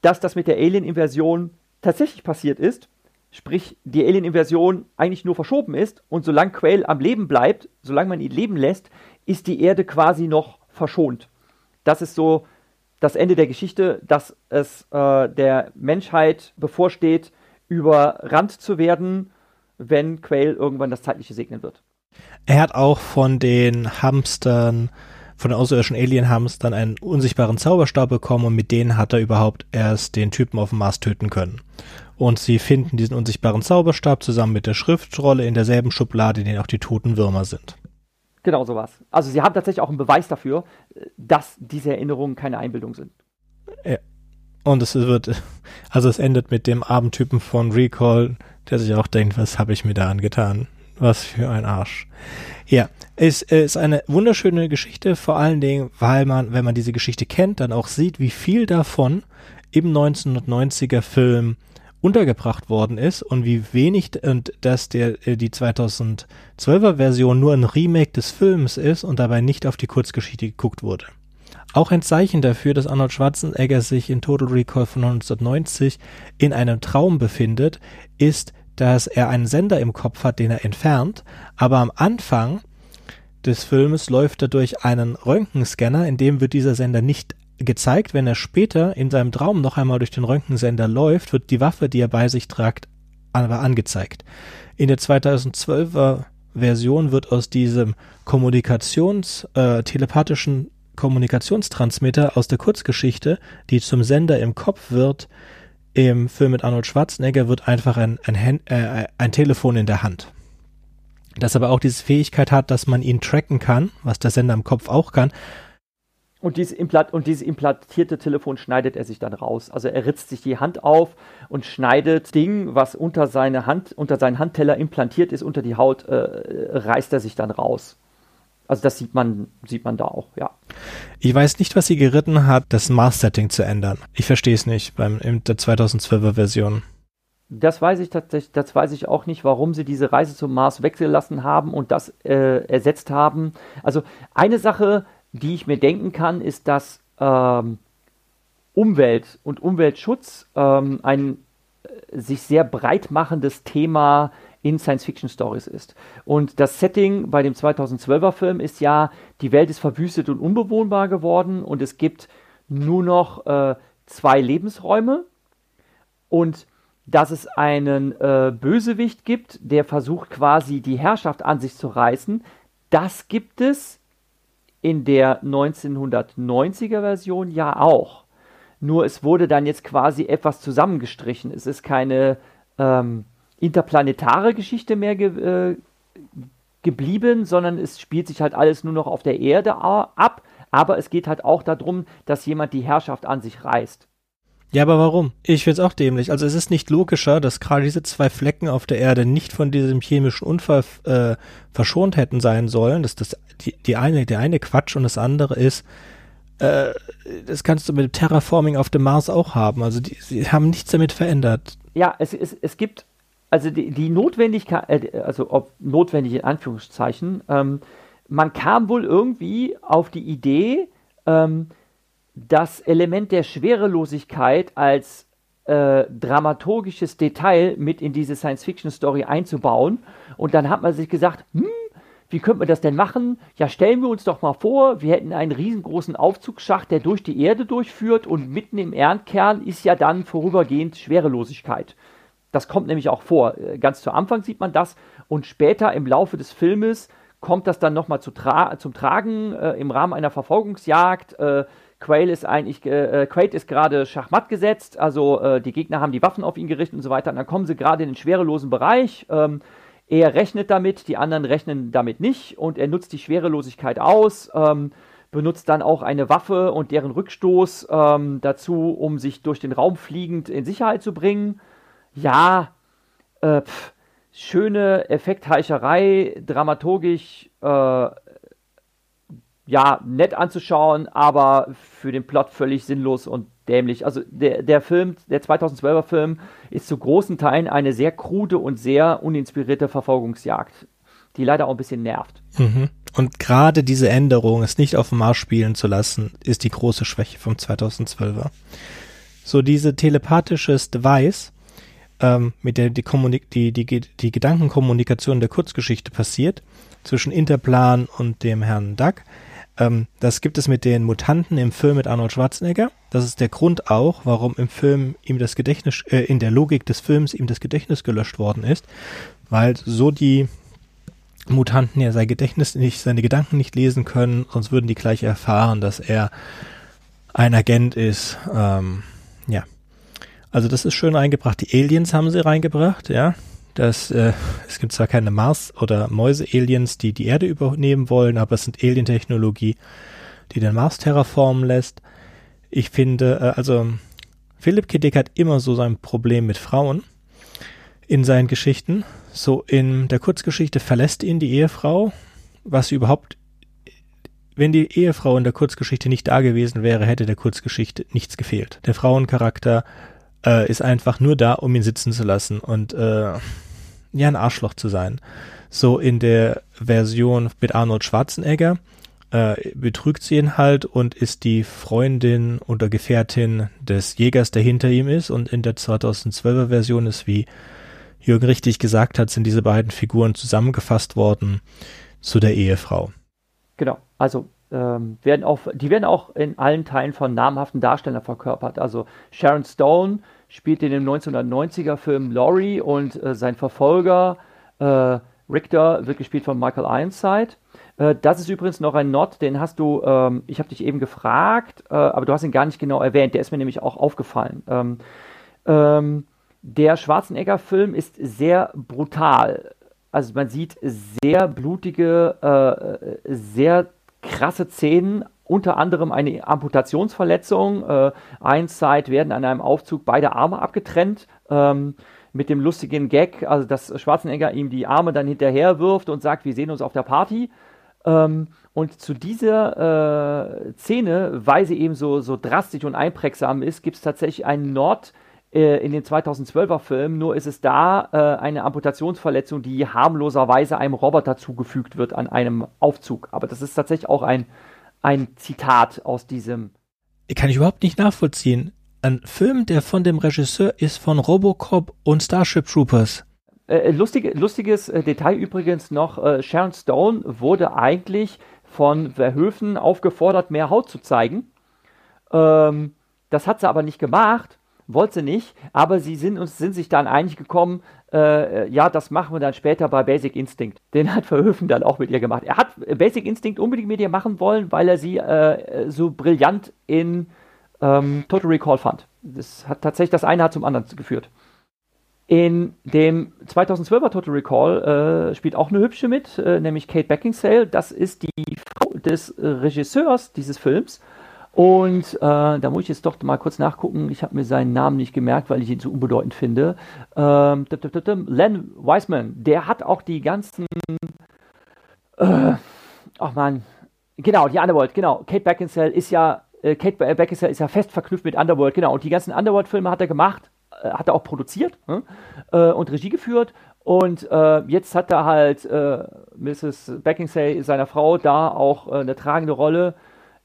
dass das mit der Alien-Inversion tatsächlich passiert ist. Sprich, die Alien-Inversion eigentlich nur verschoben ist. Und solange Quail am Leben bleibt, solange man ihn leben lässt, ist die Erde quasi noch verschont. Das ist so das Ende der Geschichte, dass es äh, der Menschheit bevorsteht, überrannt zu werden, wenn Quail irgendwann das Zeitliche segnen wird. Er hat auch von den Hamstern, von den außerirdischen Alien-Hamstern einen unsichtbaren Zauberstab bekommen und mit denen hat er überhaupt erst den Typen auf dem Mars töten können. Und sie finden diesen unsichtbaren Zauberstab zusammen mit der Schriftrolle in derselben Schublade, in der auch die toten Würmer sind. Genau sowas. Also sie haben tatsächlich auch einen Beweis dafür, dass diese Erinnerungen keine Einbildung sind. Ja. Und es wird, [laughs] also es endet mit dem Abendtypen von Recall, der sich auch denkt, was habe ich mir da angetan? Was für ein Arsch. Ja, es ist eine wunderschöne Geschichte, vor allen Dingen, weil man, wenn man diese Geschichte kennt, dann auch sieht, wie viel davon im 1990er Film untergebracht worden ist und wie wenig und dass der äh, die 2012er Version nur ein Remake des Films ist und dabei nicht auf die Kurzgeschichte geguckt wurde. Auch ein Zeichen dafür, dass Arnold Schwarzenegger sich in Total Recall von 1990 in einem Traum befindet, ist, dass er einen Sender im Kopf hat, den er entfernt, aber am Anfang des Filmes läuft er durch einen Röntgenscanner, in dem wird dieser Sender nicht gezeigt, wenn er später in seinem Traum noch einmal durch den Röntgensender läuft, wird die Waffe, die er bei sich tragt, aber angezeigt. In der 2012er Version wird aus diesem Kommunikations, äh, telepathischen Kommunikationstransmitter aus der Kurzgeschichte, die zum Sender im Kopf wird, im Film mit Arnold Schwarzenegger wird einfach ein, ein, äh, ein Telefon in der Hand. Das aber auch diese Fähigkeit hat, dass man ihn tracken kann, was der Sender im Kopf auch kann, und, dies Implant und dieses implantierte Telefon schneidet er sich dann raus. Also er ritzt sich die Hand auf und schneidet Ding, was unter seine Hand, unter seinen Handteller implantiert ist, unter die Haut, äh, reißt er sich dann raus. Also das sieht man, sieht man da auch, ja. Ich weiß nicht, was sie geritten hat, das Mars-Setting zu ändern. Ich verstehe es nicht beim in der 2012er Version. Das weiß ich tatsächlich, das weiß ich auch nicht, warum sie diese Reise zum Mars weggelassen haben und das äh, ersetzt haben. Also eine Sache, die ich mir denken kann, ist, dass ähm, Umwelt und Umweltschutz ähm, ein äh, sich sehr breit machendes Thema in Science-Fiction-Stories ist. Und das Setting bei dem 2012er Film ist ja, die Welt ist verwüstet und unbewohnbar geworden und es gibt nur noch äh, zwei Lebensräume und dass es einen äh, Bösewicht gibt, der versucht quasi die Herrschaft an sich zu reißen, das gibt es in der 1990er Version ja auch. Nur es wurde dann jetzt quasi etwas zusammengestrichen. Es ist keine ähm, interplanetare Geschichte mehr ge äh, geblieben, sondern es spielt sich halt alles nur noch auf der Erde ab. Aber es geht halt auch darum, dass jemand die Herrschaft an sich reißt. Ja, aber warum? Ich find's auch dämlich. Also es ist nicht logischer, dass gerade diese zwei Flecken auf der Erde nicht von diesem chemischen Unfall äh, verschont hätten sein sollen. Das das die, die eine der eine Quatsch und das andere ist äh, das kannst du mit Terraforming auf dem Mars auch haben. Also die, sie haben nichts damit verändert. Ja, es, es, es gibt also die, die Notwendigkeit, äh, also ob notwendig in Anführungszeichen, ähm, man kam wohl irgendwie auf die Idee, ähm, das Element der Schwerelosigkeit als äh, dramaturgisches Detail mit in diese Science-Fiction-Story einzubauen. Und dann hat man sich gesagt, hm, wie könnte man das denn machen? Ja, stellen wir uns doch mal vor, wir hätten einen riesengroßen Aufzugsschacht, der durch die Erde durchführt und mitten im Erdkern ist ja dann vorübergehend Schwerelosigkeit. Das kommt nämlich auch vor. Äh, ganz zu Anfang sieht man das und später im Laufe des Filmes kommt das dann nochmal zu tra zum Tragen äh, im Rahmen einer Verfolgungsjagd. Äh, Quail ist eigentlich, äh, äh, Quaid ist gerade Schachmatt gesetzt, also äh, die Gegner haben die Waffen auf ihn gerichtet und so weiter. Und dann kommen sie gerade in den schwerelosen Bereich. Ähm, er rechnet damit, die anderen rechnen damit nicht und er nutzt die Schwerelosigkeit aus, ähm, benutzt dann auch eine Waffe und deren Rückstoß ähm, dazu, um sich durch den Raum fliegend in Sicherheit zu bringen. Ja, äh, pff, schöne Effektheischerei, dramaturgisch, äh, ja, nett anzuschauen, aber für den Plot völlig sinnlos und dämlich. Also der, der Film, der 2012er Film, ist zu großen Teilen eine sehr krude und sehr uninspirierte Verfolgungsjagd, die leider auch ein bisschen nervt. Mhm. Und gerade diese Änderung, es nicht auf dem Mars spielen zu lassen, ist die große Schwäche vom 2012er. So diese telepathisches Device, ähm, mit der die, Kommunik die, die, die Gedankenkommunikation der Kurzgeschichte passiert, zwischen Interplan und dem Herrn Duck, ähm, das gibt es mit den Mutanten im Film mit Arnold Schwarzenegger. Das ist der Grund auch, warum im Film ihm das Gedächtnis, äh, in der Logik des Films ihm das Gedächtnis gelöscht worden ist, weil so die Mutanten ja sein Gedächtnis nicht, seine Gedanken nicht lesen können, sonst würden die gleich erfahren, dass er ein Agent ist. Ähm. Also das ist schön eingebracht. Die Aliens haben sie reingebracht, ja dass äh, es gibt zwar keine Mars- oder Mäuse-Aliens, die die Erde übernehmen wollen, aber es sind Alien-Technologie, die den Mars terraformen lässt. Ich finde, äh, also Philipp K. hat immer so sein Problem mit Frauen in seinen Geschichten. So in der Kurzgeschichte verlässt ihn die Ehefrau, was überhaupt wenn die Ehefrau in der Kurzgeschichte nicht da gewesen wäre, hätte der Kurzgeschichte nichts gefehlt. Der Frauencharakter äh, ist einfach nur da, um ihn sitzen zu lassen und äh, ja, ein Arschloch zu sein. So in der Version mit Arnold Schwarzenegger äh, betrügt sie ihn halt und ist die Freundin oder Gefährtin des Jägers, der hinter ihm ist. Und in der 2012er Version ist, wie Jürgen richtig gesagt hat, sind diese beiden Figuren zusammengefasst worden zu der Ehefrau. Genau, also ähm, werden auch, die werden auch in allen Teilen von namhaften Darstellern verkörpert. Also Sharon Stone spielt in dem 1990er Film Laurie und äh, sein Verfolger äh, Richter wird gespielt von Michael Ironside. Äh, das ist übrigens noch ein Not, den hast du, ähm, ich habe dich eben gefragt, äh, aber du hast ihn gar nicht genau erwähnt. Der ist mir nämlich auch aufgefallen. Ähm, ähm, der Schwarzenegger-Film ist sehr brutal. Also man sieht sehr blutige, äh, äh, sehr krasse Szenen, unter anderem eine Amputationsverletzung. Äh, Einside werden an einem Aufzug beide Arme abgetrennt. Ähm, mit dem lustigen Gag, also dass Schwarzenegger ihm die Arme dann hinterher wirft und sagt, wir sehen uns auf der Party. Ähm, und zu dieser äh, Szene, weil sie eben so, so drastisch und einprägsam ist, gibt es tatsächlich einen Nord- äh, in den 2012er Filmen, nur ist es da äh, eine Amputationsverletzung, die harmloserweise einem Roboter zugefügt wird an einem Aufzug. Aber das ist tatsächlich auch ein, ein Zitat aus diesem. Kann ich überhaupt nicht nachvollziehen. Ein Film, der von dem Regisseur ist von Robocop und Starship Troopers. Äh, lustige, lustiges äh, Detail übrigens noch, äh, Sharon Stone wurde eigentlich von Verhöfen aufgefordert, mehr Haut zu zeigen. Ähm, das hat sie aber nicht gemacht, wollte sie nicht, aber sie sind uns sind sich dann einig gekommen, äh, ja, das machen wir dann später bei Basic Instinct. Den hat Verhöfen dann auch mit ihr gemacht. Er hat Basic Instinct unbedingt mit ihr machen wollen, weil er sie äh, so brillant in ähm, Total Recall fand. Das hat tatsächlich das eine hat zum anderen geführt. In dem 2012er Total Recall äh, spielt auch eine hübsche mit, äh, nämlich Kate Beckinsale. Das ist die Frau des Regisseurs dieses Films. Und äh, da muss ich jetzt doch mal kurz nachgucken. Ich habe mir seinen Namen nicht gemerkt, weil ich ihn so unbedeutend finde. Ähm, Len Wiseman, der hat auch die ganzen. Äh, ach man, genau, die Underworld, genau. Kate Beckinsale ist ja. Äh, Kate Beckinsale ist ja fest verknüpft mit Underworld, genau. Und die ganzen Underworld-Filme hat er gemacht, äh, hat er auch produziert hm? äh, und Regie geführt. Und äh, jetzt hat er halt äh, Mrs. Beckinsale, seiner Frau, da auch äh, eine tragende Rolle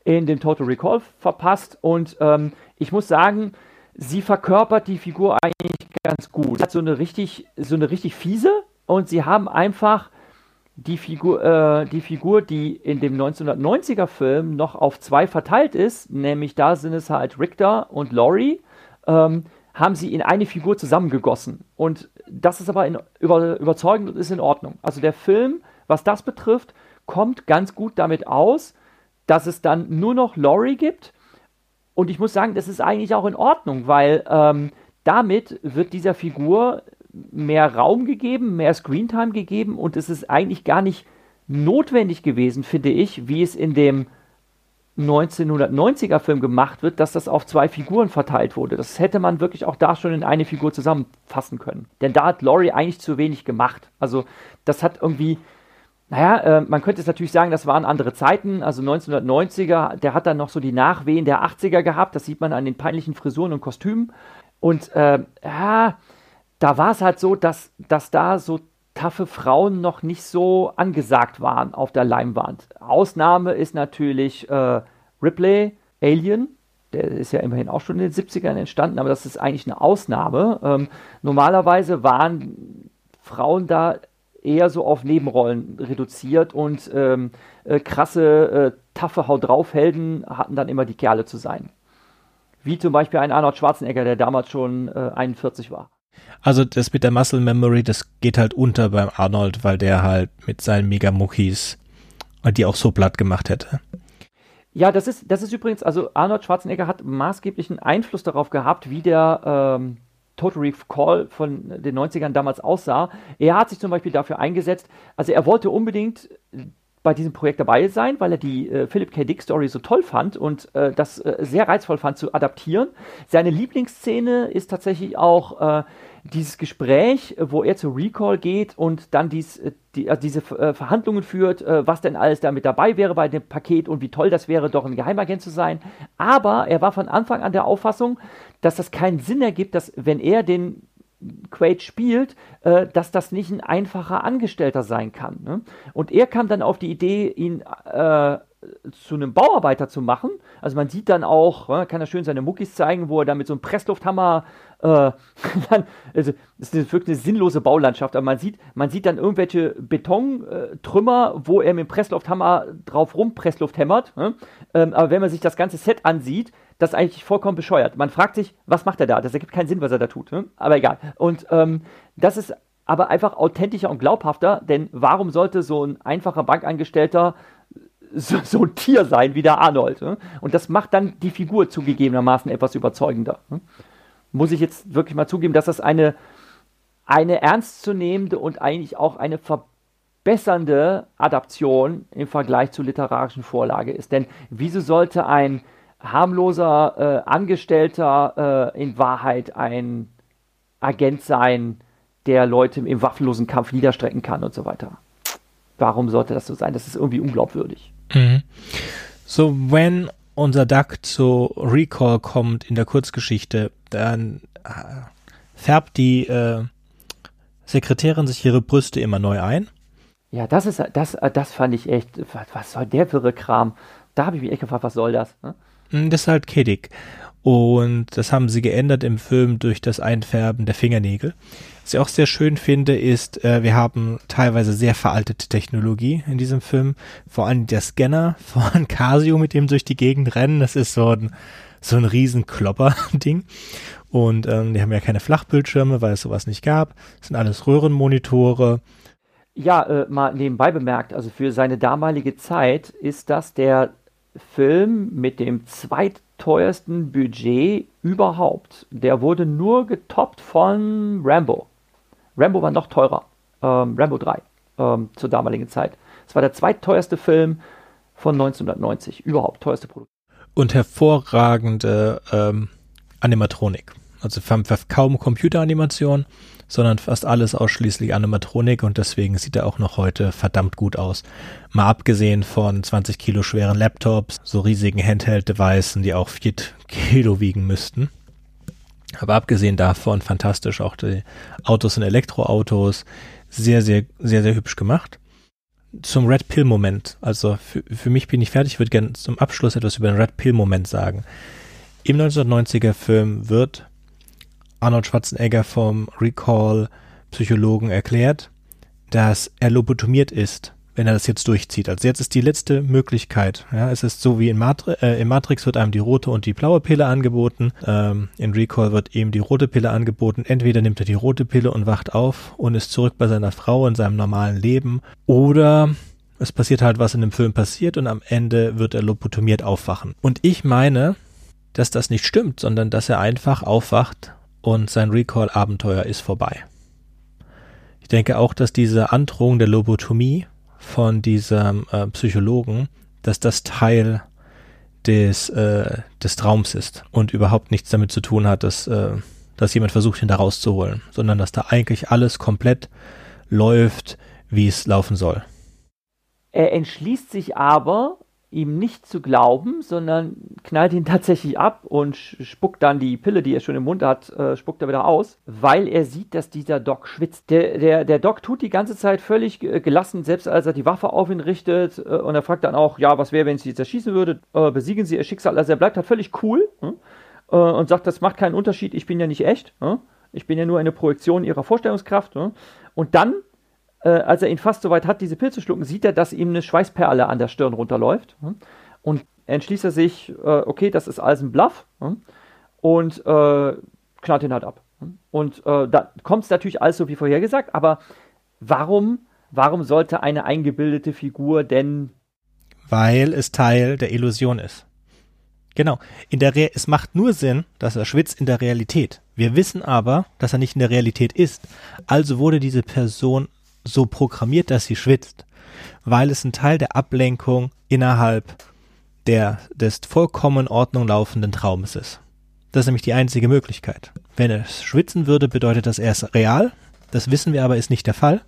in dem Total Recall verpasst. Und ähm, ich muss sagen, sie verkörpert die Figur eigentlich ganz gut. Sie hat so eine richtig, so eine richtig fiese und sie haben einfach die Figur, äh, die Figur, die in dem 1990er Film noch auf zwei verteilt ist, nämlich da sind es halt Richter und Laurie, ähm, haben sie in eine Figur zusammengegossen. Und das ist aber in, über, überzeugend und ist in Ordnung. Also der Film, was das betrifft, kommt ganz gut damit aus, dass es dann nur noch Laurie gibt. Und ich muss sagen, das ist eigentlich auch in Ordnung, weil ähm, damit wird dieser Figur mehr Raum gegeben, mehr Screentime gegeben und es ist eigentlich gar nicht notwendig gewesen, finde ich, wie es in dem 1990er Film gemacht wird, dass das auf zwei Figuren verteilt wurde. Das hätte man wirklich auch da schon in eine Figur zusammenfassen können. Denn da hat Laurie eigentlich zu wenig gemacht. Also das hat irgendwie, naja, äh, man könnte es natürlich sagen, das waren andere Zeiten. Also 1990er, der hat dann noch so die Nachwehen der 80er gehabt. Das sieht man an den peinlichen Frisuren und Kostümen. Und äh, ja, da war es halt so, dass, dass da so taffe Frauen noch nicht so angesagt waren auf der Leinwand. Ausnahme ist natürlich äh, Ripley, Alien. Der ist ja immerhin auch schon in den 70ern entstanden, aber das ist eigentlich eine Ausnahme. Ähm, normalerweise waren Frauen da eher so auf Nebenrollen reduziert und ähm, äh, krasse, äh, taffe Haut drauf Helden hatten dann immer die Kerle zu sein. Wie zum Beispiel ein Arnold Schwarzenegger, der damals schon äh, 41 war. Also das mit der Muscle Memory, das geht halt unter beim Arnold, weil der halt mit seinen Megamuckis die auch so platt gemacht hätte. Ja, das ist, das ist übrigens, also Arnold Schwarzenegger hat maßgeblichen Einfluss darauf gehabt, wie der ähm, Total Recall von den 90ern damals aussah. Er hat sich zum Beispiel dafür eingesetzt, also er wollte unbedingt bei diesem Projekt dabei sein, weil er die äh, Philip K. Dick Story so toll fand und äh, das äh, sehr reizvoll fand zu adaptieren. Seine Lieblingsszene ist tatsächlich auch äh, dieses Gespräch, wo er zu Recall geht und dann dies, äh, die, also diese äh, Verhandlungen führt, äh, was denn alles da mit dabei wäre bei dem Paket und wie toll das wäre, doch ein Geheimagent zu sein. Aber er war von Anfang an der Auffassung, dass das keinen Sinn ergibt, dass wenn er den Quaid spielt, äh, dass das nicht ein einfacher Angestellter sein kann. Ne? Und er kam dann auf die Idee, ihn äh, zu einem Bauarbeiter zu machen. Also man sieht dann auch, äh, kann er schön seine Muckis zeigen, wo er dann mit so einem Presslufthammer äh, [laughs] dann, also das ist wirklich eine sinnlose Baulandschaft, aber man sieht, man sieht dann irgendwelche Betontrümmer, wo er mit dem Presslufthammer drauf rum Pressluft hämmert. Ne? Ähm, aber wenn man sich das ganze Set ansieht, das ist eigentlich vollkommen bescheuert. Man fragt sich, was macht er da? Das ergibt keinen Sinn, was er da tut. Ne? Aber egal. Und ähm, das ist aber einfach authentischer und glaubhafter, denn warum sollte so ein einfacher Bankangestellter so, so ein Tier sein wie der Arnold? Ne? Und das macht dann die Figur zugegebenermaßen etwas überzeugender. Muss ich jetzt wirklich mal zugeben, dass das eine, eine ernstzunehmende und eigentlich auch eine verbessernde Adaption im Vergleich zur literarischen Vorlage ist. Denn wieso sollte ein harmloser äh, Angestellter äh, in Wahrheit ein Agent sein, der Leute im waffenlosen Kampf niederstrecken kann und so weiter? Warum sollte das so sein? Das ist irgendwie unglaubwürdig. Mhm. So, wenn unser Duck zu Recall kommt in der Kurzgeschichte, dann äh, färbt die äh, Sekretärin sich ihre Brüste immer neu ein. Ja, das ist das, das fand ich echt. Was soll der wirre Kram? Da habe ich mich echt gefragt, was soll das? Ne? Hm, das ist halt kiddig. Und das haben sie geändert im Film durch das Einfärben der Fingernägel. Was ich auch sehr schön finde, ist, äh, wir haben teilweise sehr veraltete Technologie in diesem Film. Vor allem der Scanner von [laughs] Casio, mit dem durch die Gegend rennen. Das ist so ein, so ein riesen Klopper-Ding. Und ähm, die haben ja keine Flachbildschirme, weil es sowas nicht gab. Das sind alles Röhrenmonitore. Ja, äh, mal nebenbei bemerkt, also für seine damalige Zeit ist das der Film mit dem zweitteuersten Budget überhaupt. Der wurde nur getoppt von Rambo. Rambo war noch teurer. Ähm, Rambo 3 ähm, zur damaligen Zeit. Es war der zweitteuerste Film von 1990. Überhaupt teuerste Produktion. Und hervorragende ähm, Animatronik. Also kaum Computeranimation, sondern fast alles ausschließlich Animatronik und deswegen sieht er auch noch heute verdammt gut aus. Mal abgesehen von 20 Kilo schweren Laptops, so riesigen Handheld-Devices, die auch 4 Kilo wiegen müssten. Aber abgesehen davon fantastisch auch die Autos und Elektroautos. Sehr, sehr, sehr, sehr hübsch gemacht. Zum Red Pill Moment. Also für, für mich bin ich fertig. Ich würde gerne zum Abschluss etwas über den Red Pill Moment sagen. Im 1990er Film wird Arnold Schwarzenegger vom Recall Psychologen erklärt, dass er lobotomiert ist, wenn er das jetzt durchzieht. Also jetzt ist die letzte Möglichkeit. Ja, es ist so wie in Matri äh, in Matrix wird einem die rote und die blaue Pille angeboten. Ähm, in Recall wird ihm die rote Pille angeboten. Entweder nimmt er die rote Pille und wacht auf und ist zurück bei seiner Frau in seinem normalen Leben. Oder es passiert halt, was in dem Film passiert und am Ende wird er lobotomiert aufwachen. Und ich meine, dass das nicht stimmt, sondern dass er einfach aufwacht und sein Recall-Abenteuer ist vorbei. Ich denke auch, dass diese Androhung der Lobotomie von diesem äh, Psychologen, dass das Teil des, äh, des Traums ist und überhaupt nichts damit zu tun hat, dass, äh, dass jemand versucht, ihn da rauszuholen, sondern dass da eigentlich alles komplett läuft, wie es laufen soll. Er entschließt sich aber, ihm nicht zu glauben, sondern knallt ihn tatsächlich ab und spuckt dann die Pille, die er schon im Mund hat, äh, spuckt er wieder aus, weil er sieht, dass dieser Doc schwitzt. Der, der, der Doc tut die ganze Zeit völlig gelassen, selbst als er die Waffe auf ihn richtet äh, und er fragt dann auch, ja, was wäre, wenn sie jetzt erschießen würde, äh, besiegen sie ihr Schicksal. Also er bleibt halt völlig cool hm? äh, und sagt, das macht keinen Unterschied, ich bin ja nicht echt, hm? ich bin ja nur eine Projektion ihrer Vorstellungskraft. Hm? Und dann äh, als er ihn fast so weit hat, diese Pille zu schlucken, sieht er, dass ihm eine Schweißperle an der Stirn runterläuft. Hm? Und entschließt er sich, äh, okay, das ist alles ein Bluff hm? und äh, knallt ihn halt ab. Hm? Und äh, da kommt es natürlich alles so wie vorhergesagt, aber warum, warum sollte eine eingebildete Figur denn. Weil es Teil der Illusion ist. Genau. In der Re es macht nur Sinn, dass er schwitzt in der Realität. Wir wissen aber, dass er nicht in der Realität ist. Also wurde diese Person so programmiert, dass sie schwitzt, weil es ein Teil der Ablenkung innerhalb der, des vollkommen in Ordnung laufenden Traumes ist. Das ist nämlich die einzige Möglichkeit. Wenn es schwitzen würde, bedeutet das erst real. Das wissen wir aber ist nicht der Fall.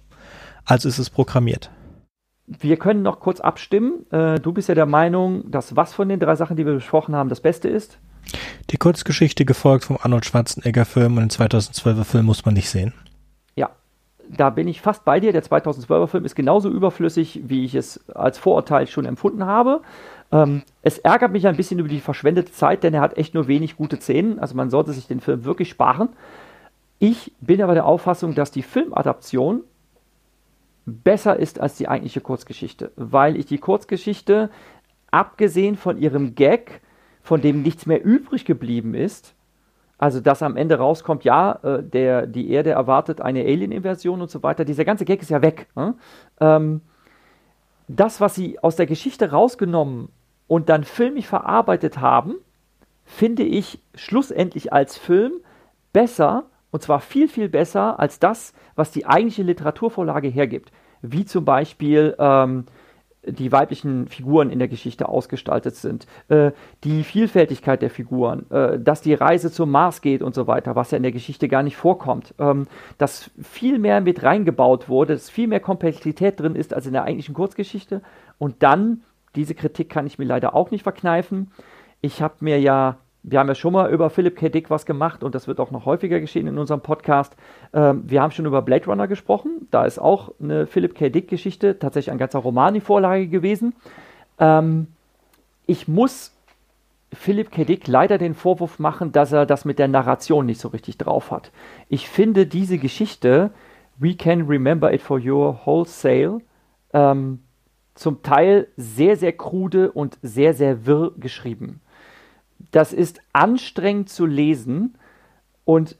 Also ist es programmiert. Wir können noch kurz abstimmen. Äh, du bist ja der Meinung, dass was von den drei Sachen, die wir besprochen haben, das Beste ist? Die Kurzgeschichte gefolgt vom Arnold Schwarzenegger Film und den 2012er Film muss man nicht sehen da bin ich fast bei dir. Der 2012er Film ist genauso überflüssig, wie ich es als Vorurteil schon empfunden habe. Ähm, es ärgert mich ein bisschen über die verschwendete Zeit, denn er hat echt nur wenig gute Szenen. Also man sollte sich den Film wirklich sparen. Ich bin aber der Auffassung, dass die Filmadaption besser ist als die eigentliche Kurzgeschichte, weil ich die Kurzgeschichte, abgesehen von ihrem Gag, von dem nichts mehr übrig geblieben ist, also, dass am Ende rauskommt, ja, äh, der, die Erde erwartet eine Alien-Inversion und so weiter. Dieser ganze Gag ist ja weg. Ne? Ähm, das, was sie aus der Geschichte rausgenommen und dann filmisch verarbeitet haben, finde ich schlussendlich als Film besser, und zwar viel, viel besser als das, was die eigentliche Literaturvorlage hergibt. Wie zum Beispiel ähm, die weiblichen Figuren in der Geschichte ausgestaltet sind, äh, die Vielfältigkeit der Figuren, äh, dass die Reise zum Mars geht und so weiter, was ja in der Geschichte gar nicht vorkommt, ähm, dass viel mehr mit reingebaut wurde, dass viel mehr Komplexität drin ist als in der eigentlichen Kurzgeschichte. Und dann, diese Kritik kann ich mir leider auch nicht verkneifen. Ich habe mir ja wir haben ja schon mal über Philip K. Dick was gemacht und das wird auch noch häufiger geschehen in unserem Podcast. Ähm, wir haben schon über Blade Runner gesprochen. Da ist auch eine Philip K. Dick-Geschichte, tatsächlich ein ganzer Roman die Vorlage gewesen. Ähm, ich muss Philip K. Dick leider den Vorwurf machen, dass er das mit der Narration nicht so richtig drauf hat. Ich finde diese Geschichte, We Can Remember It for Your Wholesale, ähm, zum Teil sehr, sehr krude und sehr, sehr wirr geschrieben das ist anstrengend zu lesen und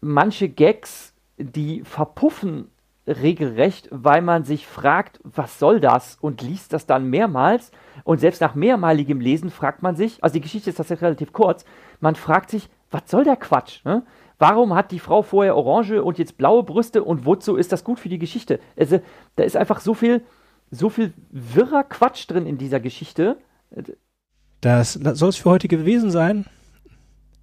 manche Gags, die verpuffen regelrecht, weil man sich fragt, was soll das und liest das dann mehrmals und selbst nach mehrmaligem Lesen fragt man sich, also die Geschichte ist tatsächlich relativ kurz, man fragt sich, was soll der Quatsch? Ne? Warum hat die Frau vorher orange und jetzt blaue Brüste und wozu ist das gut für die Geschichte? Also da ist einfach so viel, so viel wirrer Quatsch drin in dieser Geschichte. Das soll es für heute gewesen sein.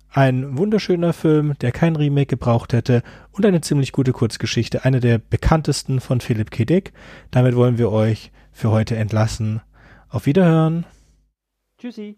Ein wunderschöner Film, der kein Remake gebraucht hätte und eine ziemlich gute Kurzgeschichte, eine der bekanntesten von Philip K. Dick. Damit wollen wir euch für heute entlassen. Auf Wiederhören. Tschüssi.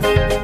Thank you.